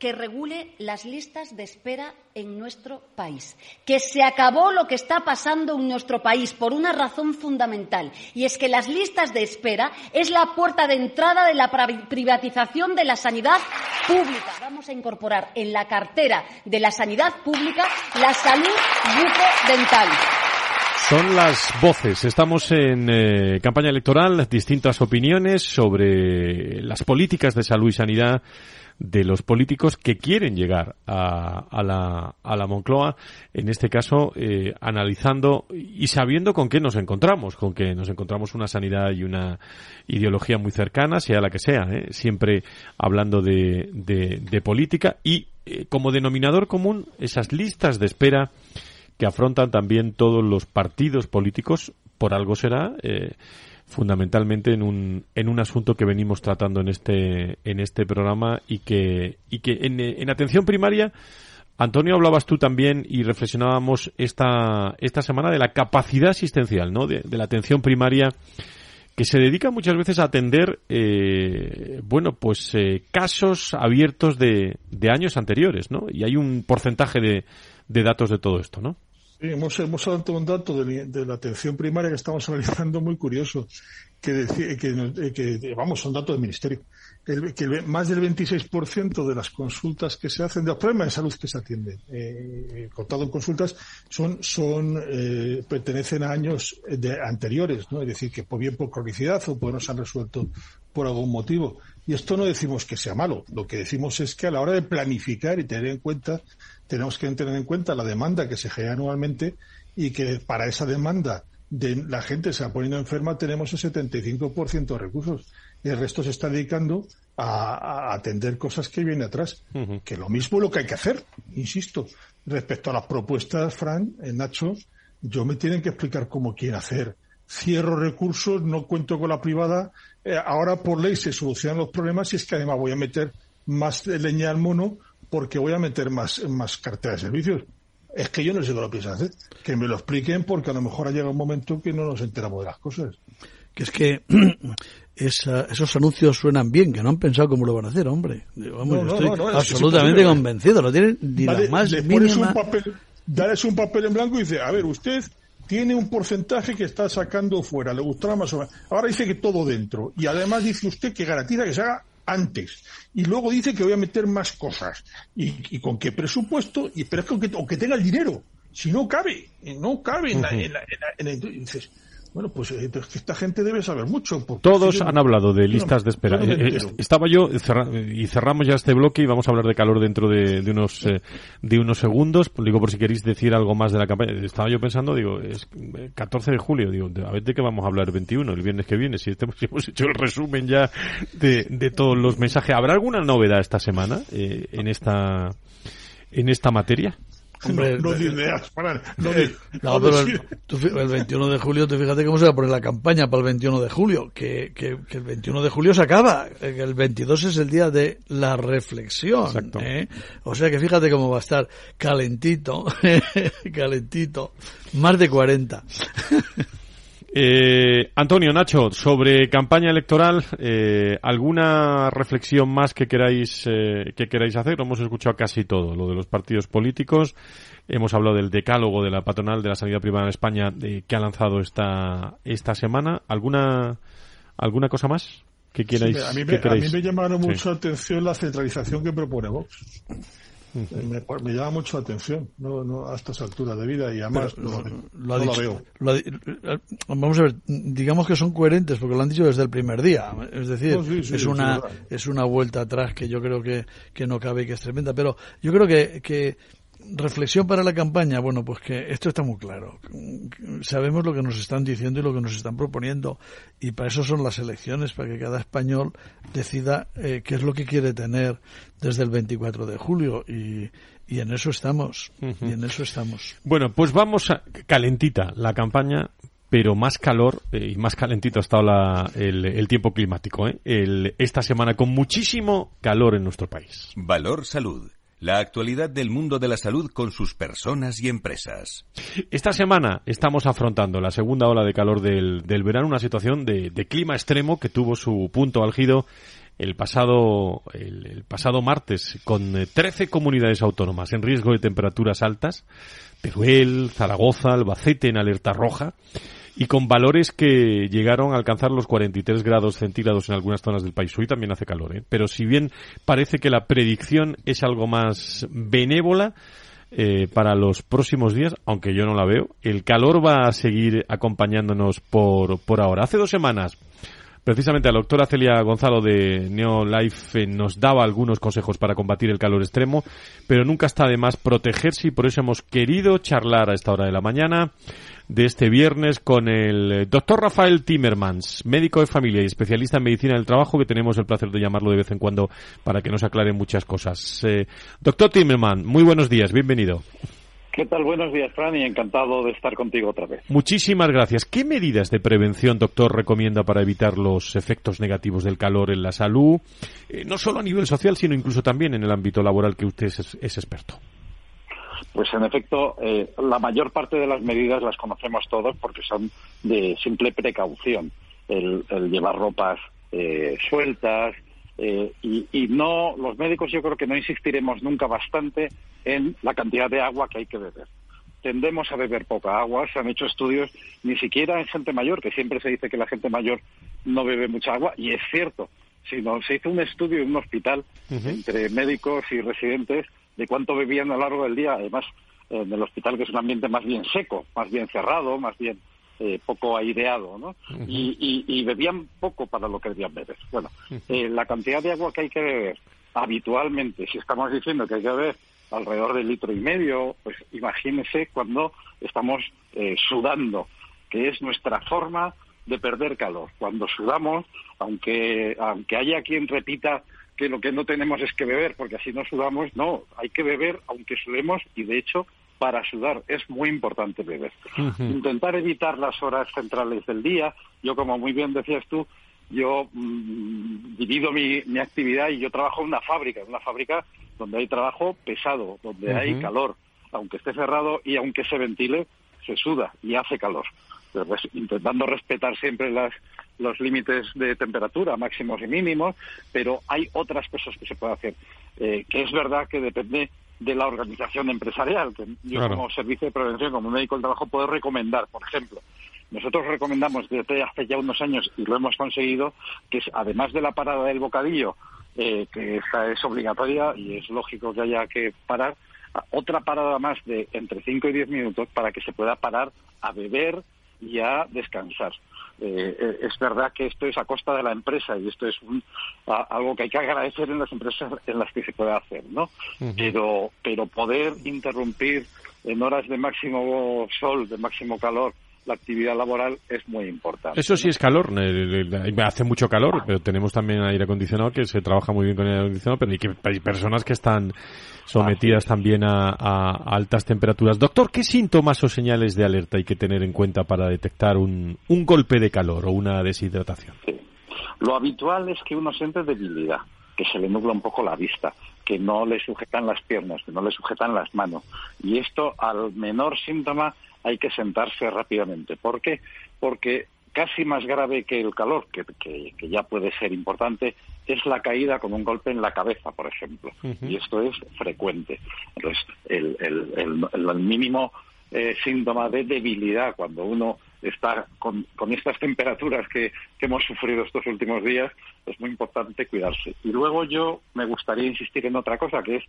que regule las listas de espera en nuestro país. Que se acabó lo que está pasando en nuestro país por una razón fundamental, y es que las listas de espera es la puerta de entrada de la privatización de la sanidad pública. Vamos a incorporar en la cartera de la sanidad pública la salud bucodental. Son las voces. Estamos en eh, campaña electoral, distintas opiniones sobre las políticas de salud y sanidad de los políticos que quieren llegar a, a, la, a la Moncloa, en este caso eh, analizando y sabiendo con qué nos encontramos, con que nos encontramos una sanidad y una ideología muy cercana, sea la que sea, ¿eh? siempre hablando de, de, política y eh, como denominador común esas listas de espera que afrontan también todos los partidos políticos, por algo será, eh, fundamentalmente en un, en un asunto que venimos tratando en este, en este programa y que, y que en, en atención primaria, Antonio, hablabas tú también y reflexionábamos esta, esta semana de la capacidad asistencial, ¿no? De, la atención primaria que se dedica muchas veces a atender, eh, bueno, pues eh, casos abiertos de, de años anteriores, ¿no? Y hay un porcentaje de, de datos de todo esto, ¿no? Hemos, hemos dado un dato de, la atención primaria que estamos analizando muy curioso, que, que, que vamos, son datos del Ministerio, que más del 26% de las consultas que se hacen, de los problemas de salud que se atienden, eh, contado en consultas, son, son eh, pertenecen a años de, anteriores, ¿no? Es decir, que por bien por cronicidad o por no se han resuelto por algún motivo. Y esto no decimos que sea malo, lo que decimos es que a la hora de planificar y tener en cuenta tenemos que tener en cuenta la demanda que se genera anualmente y que para esa demanda de la gente se va poniendo enferma tenemos el 75% de recursos. El resto se está dedicando a, atender cosas que vienen atrás. Que lo mismo lo que hay que hacer, insisto. Respecto a las propuestas, Fran, eh, Nacho, yo me tienen que explicar cómo quieren hacer. Cierro recursos, no cuento con la privada. Eh, ahora por ley se solucionan los problemas y es que además voy a meter más leña al mono porque voy a meter más, más cartera de servicios. Es que yo no sé cómo lo piensan hacer. Que me lo expliquen porque a lo mejor ha llegado un momento que no nos enteramos de las cosas. Que es que esos anuncios suenan bien, que no han pensado cómo lo van a hacer, hombre. estoy absolutamente convencido, no tienen ni la más mínima... Un papel, dales un papel en blanco y dice, a ver, usted tiene un porcentaje que está sacando fuera, le gustará más o menos. Ahora dice que todo dentro. Y además dice usted que garantiza que se haga antes. Y luego dice que voy a meter más cosas. ¿Y, con qué presupuesto? Y, pero es que, o que tenga el dinero. Si no cabe, no cabe en, la, en, en, dices, bueno, pues eh, esta gente debe saber mucho. Todos han hablado de listas de espera. Eh, eh, estaba yo y cerramos ya este bloque y vamos a hablar de calor dentro de, unos de unos segundos. Digo por si queréis decir algo más de la campaña. Estaba yo pensando, digo, es 14 de julio, digo, a ver de qué vamos a hablar el 21, el viernes que viene. Si, hemos hecho el resumen ya de, de todos los mensajes, ¿habrá alguna novedad esta semana en esta en esta materia? Hombre, no, no ideas para. No, no pero el, el, 21 de julio, te fíjate cómo se va a poner la campaña para el 21 de julio. Que, que, que, el 21 de julio se acaba. Que el 22 es el día de la reflexión. ¿eh? O sea que fíjate cómo va a estar calentito. calentito. Más de 40. Eh, Antonio, Nacho, sobre campaña electoral, eh, ¿alguna reflexión más que queráis, eh, que queráis hacer? Hemos escuchado casi todo, lo de los partidos políticos. Hemos hablado del decálogo de la patronal de la sanidad privada en España que ha lanzado esta, esta semana. ¿Alguna, alguna cosa más que queráis? a, mí me, a, mí me, llamaron mucho la atención la centralización que propone Vox. Me, llama mucho la atención no, no, a estas alturas de vida y además lo, lo, veo. vamos a ver, digamos que son coherentes porque lo han dicho desde el primer día. Es decir, es una es una vuelta atrás que yo creo que, que no cabe y que es tremenda. Pero yo creo que, que reflexión para la campaña, bueno, pues que esto está muy claro. Sabemos lo que nos están diciendo y lo que nos están proponiendo y para eso son las elecciones, para que cada español decida eh, qué es lo que quiere tener desde el 24 de julio y, y en eso estamos. Y en eso estamos. Bueno, pues vamos a calentita la campaña pero más calor eh, y más calentito ha estado la, el, el, tiempo climático ¿eh? el, esta semana con muchísimo calor en nuestro país. Valor Salud la actualidad del mundo de la salud con sus personas y empresas. Esta semana estamos afrontando la segunda ola de calor del, del verano, una situación de, clima extremo que tuvo su punto álgido el pasado, el, el pasado martes con 13 comunidades autónomas en riesgo de temperaturas altas, Teruel, Zaragoza, Albacete en alerta roja y con valores que llegaron a alcanzar los 43 grados centígrados en algunas zonas del país. Hoy también hace calor, ¿eh? pero si bien parece que la predicción es algo más benévola, eh, para los próximos días, aunque yo no la veo. El calor va a seguir acompañándonos por, por ahora. Hace dos semanas Precisamente la doctora Celia Gonzalo de Neolife nos daba algunos consejos para combatir el calor extremo, pero nunca está de más protegerse y por eso hemos querido charlar a esta hora de la mañana de este viernes con el doctor Rafael Timmermans, médico de familia y especialista en medicina del trabajo, que tenemos el placer de llamarlo de vez en cuando para que nos aclare muchas cosas. Eh, doctor Timmermans, muy buenos días, bienvenido. ¿Qué tal? Buenos días, Fran, y encantado de estar contigo otra vez. Muchísimas gracias. ¿Qué medidas de prevención, doctor, recomienda para evitar los efectos negativos del calor en la salud, eh, no solo a nivel social, sino incluso también en el ámbito laboral que usted es, experto? Pues en efecto, eh, la mayor parte de las medidas las conocemos todos porque son de simple precaución. El, llevar ropas eh, sueltas, eh, y, no, los médicos yo creo que no insistiremos nunca bastante en la cantidad de agua que hay que beber. Tendemos a beber poca agua, se han hecho estudios, ni siquiera en gente mayor, que siempre se dice que la gente mayor no bebe mucha agua, y es cierto, sino se hizo un estudio en un hospital entre médicos y residentes de cuánto bebían a lo largo del día, además en el hospital que es un ambiente más bien seco, más bien cerrado, más bien eh, poco aireado, ¿no? y, bebían poco para lo que debían beber. Bueno, eh, la cantidad de agua que hay que beber habitualmente, si estamos diciendo que hay que beber alrededor de litro y medio, pues imagínese cuando estamos eh, sudando, que es nuestra forma de perder calor. Cuando sudamos, aunque, aunque haya quien repita que lo que no tenemos es que beber, porque así no sudamos, no, hay que beber aunque sudemos y de hecho para sudar. Es muy importante beber. Intentar evitar las horas centrales del día. Yo, como muy bien decías tú, yo mm, divido mi, actividad y yo trabajo en una fábrica, en una fábrica donde hay trabajo pesado, donde hay calor. Aunque esté cerrado y aunque se ventile, se suda y hace calor. Pues, intentando respetar siempre las, los límites de temperatura máximos y mínimos, pero hay otras cosas que se puede hacer. Eh, que es verdad que depende de la organización empresarial, que yo como servicio de prevención, como médico del trabajo, puedo recomendar, por ejemplo. Nosotros recomendamos desde hace ya unos años, y lo hemos conseguido, que además de la parada del bocadillo, eh, que esta es obligatoria y es lógico que haya que parar, otra parada más de entre 5 y 10 minutos para que se pueda parar a beber y a descansar. Eh, eh, es verdad que esto es a costa de la empresa y esto es algo que hay que agradecer en las empresas en las que se puede hacer, ¿no? Pero pero poder interrumpir en horas de máximo sol, de máximo calor, la actividad laboral es muy importante. Eso sí es calor, hace mucho calor, pero tenemos también aire acondicionado que se trabaja muy bien con aire acondicionado, pero hay, que, hay personas que están sometidas también a, altas temperaturas. Doctor, ¿qué síntomas o señales de alerta hay que tener en cuenta para detectar un, golpe de calor o una deshidratación? Lo habitual es que uno siente debilidad, que se le nubla un poco la vista, que no le sujetan las piernas, que no le sujetan las manos. Y esto, al menor síntoma, hay que sentarse rápidamente. ¿Por qué? Porque casi más grave que el calor, que, que, ya puede ser importante, es la caída con un golpe en la cabeza, por ejemplo. Y esto es frecuente. Entonces, el, el, el, mínimo eh, síntoma de debilidad cuando uno está con, con estas temperaturas que, que, hemos sufrido estos últimos días, es muy importante cuidarse. Y luego yo me gustaría insistir en otra cosa, que es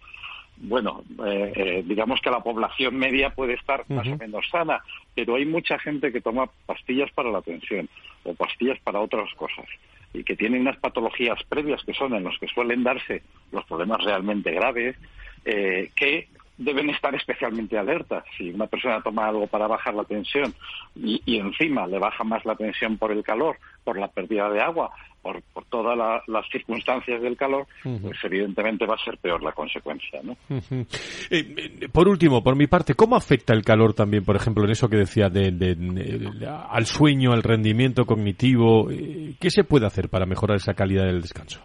bueno, eh, eh, digamos que la población media puede estar más o menos sana, pero hay mucha gente que toma pastillas para la tensión o pastillas para otras cosas y que tienen unas patologías previas que son en los que suelen darse los problemas realmente graves, eh, que deben estar especialmente alertas. Si una persona toma algo para bajar la tensión y, encima le baja más la tensión por el calor, por la pérdida de agua, por, todas las circunstancias del calor, pues evidentemente va a ser peor la consecuencia. ¿no? Eh, eh, por último, por mi parte, ¿cómo afecta el calor también, por ejemplo, en eso que decía, de, al sueño, al rendimiento cognitivo? Eh, ¿Qué se puede hacer para mejorar esa calidad del descanso?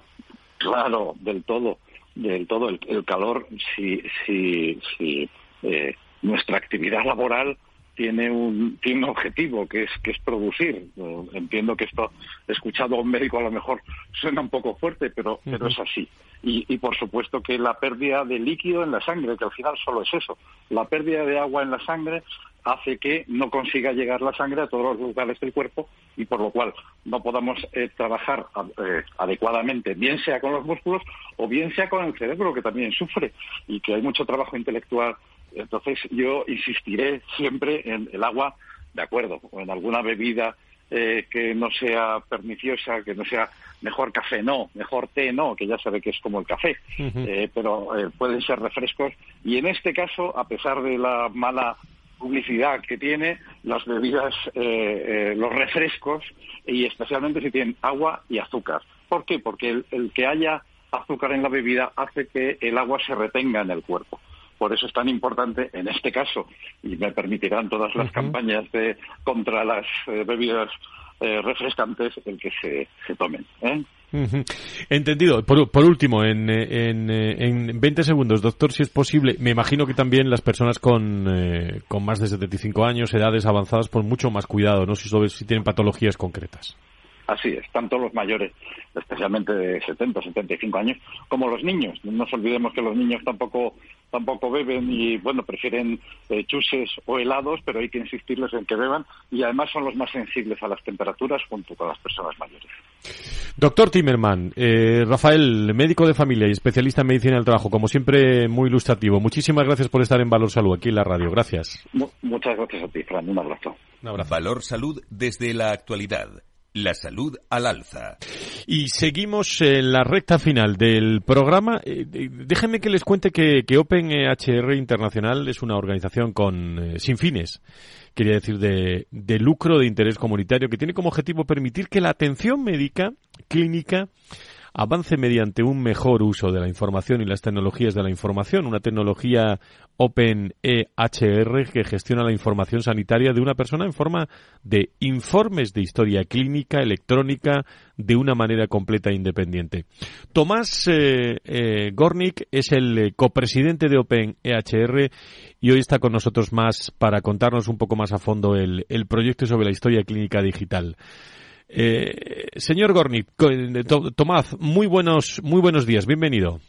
Claro, del todo del todo el, calor si, si, si eh, nuestra actividad laboral tiene un, tiene un objetivo que es que es producir. Entiendo que esto, escuchado a un médico a lo mejor suena un poco fuerte, pero, pero es así. Y, y por supuesto que la pérdida de líquido en la sangre, que al final solo es eso, la pérdida de agua en la sangre hace que no consiga llegar la sangre a todos los lugares del cuerpo y por lo cual no podamos eh, trabajar eh, adecuadamente, bien sea con los músculos o bien sea con el cerebro, que también sufre y que hay mucho trabajo intelectual. Entonces yo insistiré siempre en el agua, de acuerdo, o en alguna bebida eh, que no sea perniciosa, que no sea mejor café no, mejor té no, que ya sabe que es como el café, eh, pero pueden ser refrescos. Y en este caso, a pesar de la mala publicidad que tiene, las bebidas, los refrescos, y especialmente si tienen agua y azúcar. ¿Por qué? Porque el que haya azúcar en la bebida hace que el agua se retenga en el cuerpo. Por eso es tan importante en este caso, y me permitirán todas las campañas de, contra las eh, bebidas eh, refrescantes, el que se, se tomen. ¿eh? Entendido. Por, por último, en, en, en 20 segundos, doctor, si es posible, me imagino que también las personas con, con más de 75 años, edades avanzadas, por mucho más cuidado, ¿no? Si, si tienen patologías concretas. Así es, tanto los mayores, especialmente de 70, 75 años, como los niños. No nos olvidemos que los niños tampoco tampoco beben y, bueno, prefieren eh, chuses o helados, pero hay que insistirles en que beban y además son los más sensibles a las temperaturas junto con las personas mayores. Doctor Timerman, eh, Rafael, médico de familia y especialista en medicina del trabajo, como siempre, muy ilustrativo. Muchísimas gracias por estar en Valor Salud aquí en la radio. Gracias. muchas gracias a ti, Fran. Un abrazo. Un abrazo. Valor Salud desde la actualidad. La salud al alza. Y seguimos en la recta final del programa. Eh, déjenme que les cuente que, que OpenHR Internacional es una organización con eh, sin fines, quería decir, de, de lucro de interés comunitario, que tiene como objetivo permitir que la atención médica clínica avance mediante un mejor uso de la información y las tecnologías de la información, una tecnología OpenEHR que gestiona la información sanitaria de una persona en forma de informes de historia clínica electrónica de una manera completa e independiente. Tomás eh, eh, Gornik es el eh, copresidente de OpenEHR y hoy está con nosotros más para contarnos un poco más a fondo el proyecto sobre la historia clínica digital. Eh, señor Gornik, Tomás, muy buenos, muy buenos días, bienvenido.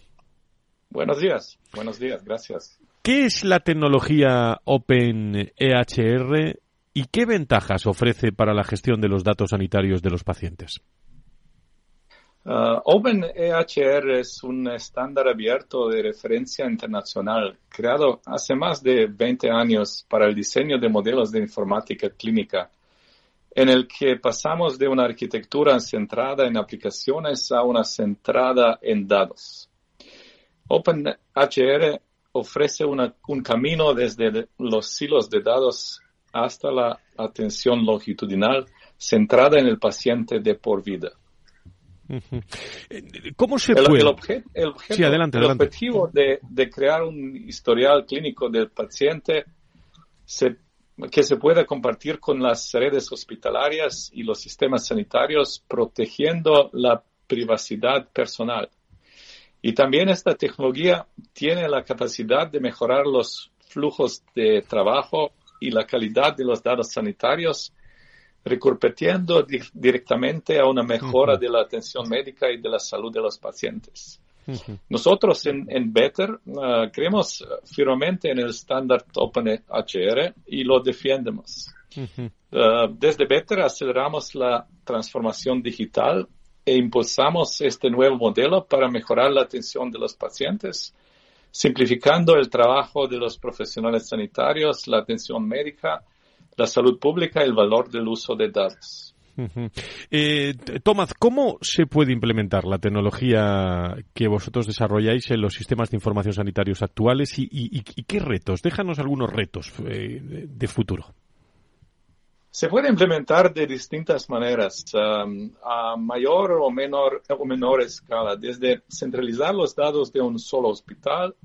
Buenos días, buenos días, gracias. ¿Qué es la tecnología OpenEHR y qué ventajas ofrece para la gestión de los datos sanitarios de los pacientes? Uh, OpenEHR es un estándar abierto de referencia internacional creado hace más de 20 años para el diseño de modelos de informática clínica en el que pasamos de una arquitectura centrada en aplicaciones a una centrada en datos. OpenHR ofrece un camino desde los silos de datos hasta la atención longitudinal centrada en el paciente de por vida. ¿Cómo se puede? El, el objetivo de, de, crear un historial clínico del paciente se que se pueda compartir con las redes hospitalarias y los sistemas sanitarios, protegiendo la privacidad personal. Y también esta tecnología tiene la capacidad de mejorar los flujos de trabajo y la calidad de los datos sanitarios, recurriendo directamente a una mejora de la atención médica y de la salud de los pacientes. Nosotros en, Better uh, creemos firmemente en el estándar OpenHR y lo defendemos. Uh, desde Better aceleramos la transformación digital e impulsamos este nuevo modelo para mejorar la atención de los pacientes, simplificando el trabajo de los profesionales sanitarios, la atención médica, la salud pública y el valor del uso de datos. Eh, Tomás, ¿cómo se puede implementar la tecnología que vosotros desarrolláis en los sistemas de información sanitarios actuales y, qué retos? Déjanos algunos retos eh, de, futuro. Se puede implementar de distintas maneras, um, a mayor o menor, o menor escala, desde centralizar los datos de un solo hospital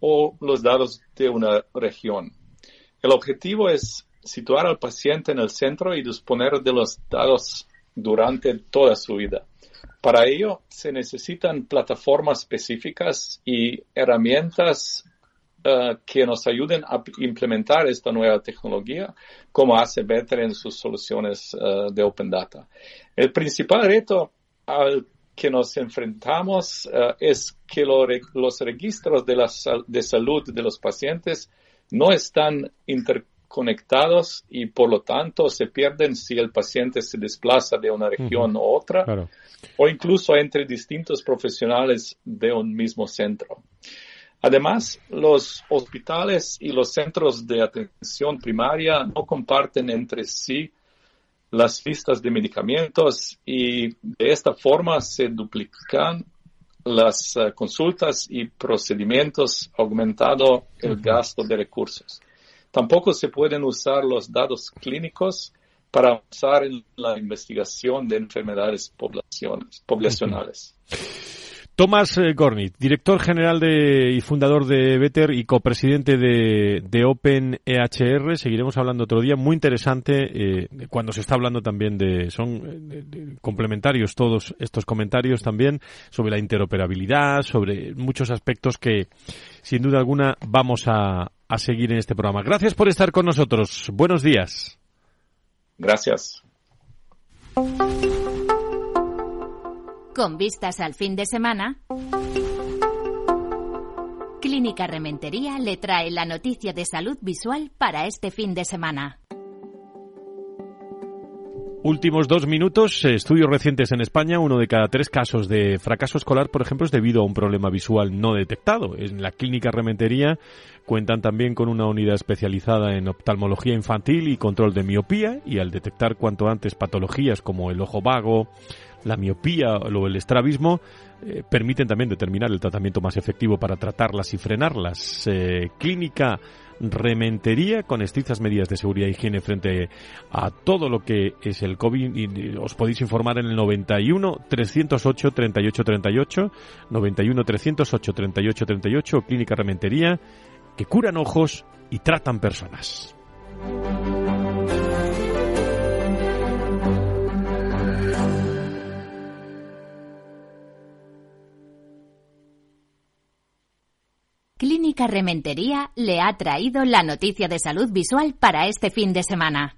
o los datos de una región. El objetivo es situar al paciente en el centro y disponer de los datos durante toda su vida. Para ello se necesitan plataformas específicas y herramientas eh, que nos ayuden a implementar esta nueva tecnología, como hace Better en sus soluciones eh, de Open Data. El principal reto al que nos enfrentamos eh, es que los registros de, la de salud de los pacientes no están inter conectados y por lo tanto se pierden si el paciente se desplaza de una región u otra o incluso entre distintos profesionales de un mismo centro. Además, los hospitales y los centros de atención primaria no comparten entre sí las listas de medicamentos y de esta forma se duplican las uh, consultas y procedimientos, aumentando el gasto de recursos. Tampoco se pueden usar los datos clínicos para avanzar en la investigación de enfermedades poblacionales. Tomás eh, Gornit, director general de, y fundador de Better y copresidente de, de Open EHR. Seguiremos hablando otro día. Muy interesante eh, cuando se está hablando también de. Son complementarios todos estos comentarios también sobre la interoperabilidad, sobre muchos aspectos que, sin duda alguna, vamos a, a seguir en este programa. Gracias por estar con nosotros. Buenos días. Gracias. Con vistas al fin de semana, Clínica Rementería le trae la noticia de salud visual para este fin de semana. Últimos dos minutos, eh, estudios recientes en España, uno de cada tres casos de fracaso escolar, por ejemplo, es debido a un problema visual no detectado. En la clínica Rementería cuentan también con una unidad especializada en oftalmología infantil y control de miopía y al detectar cuanto antes patologías como el ojo vago, la miopía o el estrabismo eh, permiten también determinar el tratamiento más efectivo para tratarlas y frenarlas. Eh, clínica Rementería con estrictas medidas de seguridad e higiene frente a todo lo que es el COVID. Os podéis informar en el 91 308 38 38, 91 308 38 38, Clínica Rementería, que curan ojos y tratan personas. Clínica Rementería le ha traído la noticia de salud visual para este fin de semana.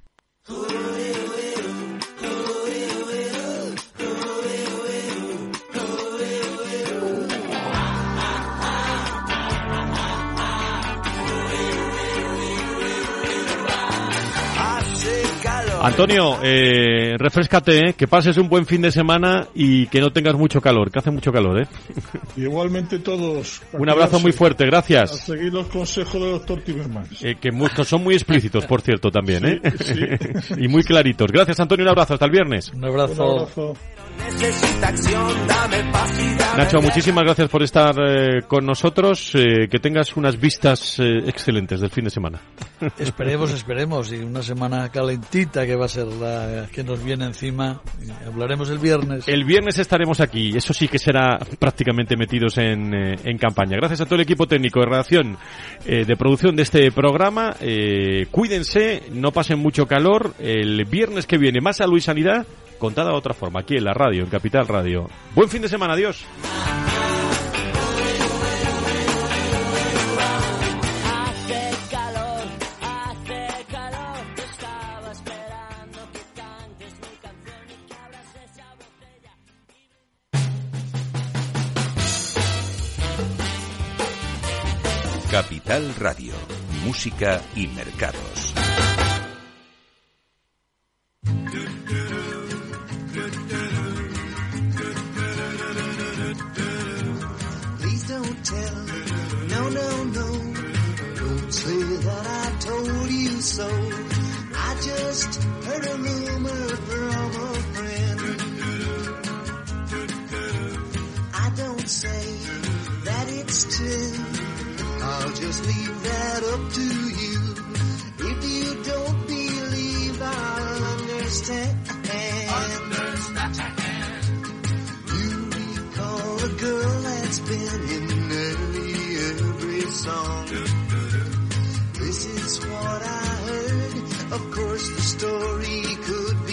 Antonio, eh, refrescate, ¿eh? que pases un buen fin de semana y que no tengas mucho calor, que hace mucho calor, ¿eh? Igualmente todos. Un abrazo muy fuerte, gracias. A seguir los consejos del doctor Timmermans. Eh, que son muy explícitos, por cierto, también, ¿eh? y muy claritos. Gracias, Antonio, un abrazo, hasta el viernes. Un abrazo. Nacho, muchísimas gracias por estar eh, con nosotros. Eh, que tengas unas vistas eh, excelentes del fin de semana. Esperemos, esperemos. Y una semana calentita que va a ser la que nos viene encima. Hablaremos el viernes. El viernes estaremos aquí. Eso sí que será prácticamente metidos en, en campaña. Gracias a todo el equipo técnico de redacción, de producción de este programa. cuídense, no pasen mucho calor. El viernes que viene, más salud y sanidad contada de otra forma, aquí en la radio, en Capital Radio. Buen fin de semana, adiós. Capital Radio, música y mercados. So. I just heard a rumor from a friend. I don't say that it's true. I'll just leave that up to you. If you don't believe, I'll understand. understand. You recall a girl that's been in nearly every song. This is what I heard. of course the story could